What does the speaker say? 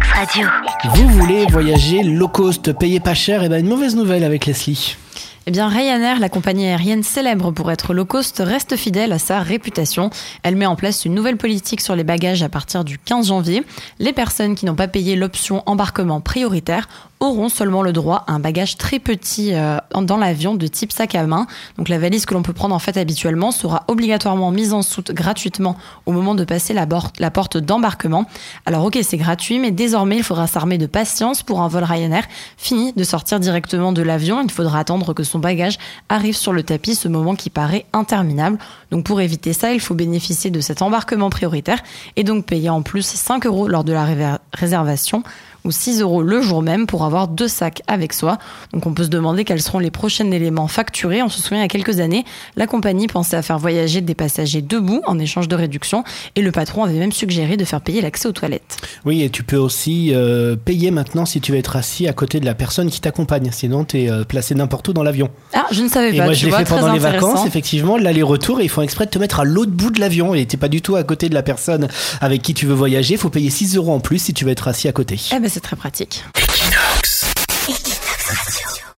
Equinox Radio. Vous voulez voyager low cost, payer pas cher Et ben une mauvaise nouvelle avec Leslie. Eh bien, Ryanair, la compagnie aérienne célèbre pour être low cost, reste fidèle à sa réputation. Elle met en place une nouvelle politique sur les bagages à partir du 15 janvier. Les personnes qui n'ont pas payé l'option embarquement prioritaire auront seulement le droit à un bagage très petit euh, dans l'avion de type sac à main. Donc la valise que l'on peut prendre en fait habituellement sera obligatoirement mise en soute gratuitement au moment de passer la, la porte d'embarquement. Alors ok c'est gratuit mais désormais il faudra s'armer de patience pour un vol Ryanair fini de sortir directement de l'avion. Il faudra attendre que son bagage arrive sur le tapis, ce moment qui paraît interminable. Donc pour éviter ça, il faut bénéficier de cet embarquement prioritaire et donc payer en plus 5 euros lors de la réservation ou 6 euros le jour même pour avoir deux sacs avec soi. Donc on peut se demander quels seront les prochains éléments facturés. On se souvient il y a quelques années, la compagnie pensait à faire voyager des passagers debout en échange de réduction et le patron avait même suggéré de faire payer l'accès aux toilettes. Oui, et tu peux aussi euh, payer maintenant si tu veux être assis à côté de la personne qui t'accompagne. Sinon, tu es euh, placé n'importe où dans l'avion. Ah, je ne savais pas. Et moi, je l'ai fait pendant les vacances, effectivement, l'aller-retour, et ils font exprès de te mettre à l'autre bout de l'avion et t'es pas du tout à côté de la personne avec qui tu veux voyager. Il faut payer 6 euros en plus si tu veux être assis à côté. Eh ben, c'est très pratique. Equinox. Equinox Radio.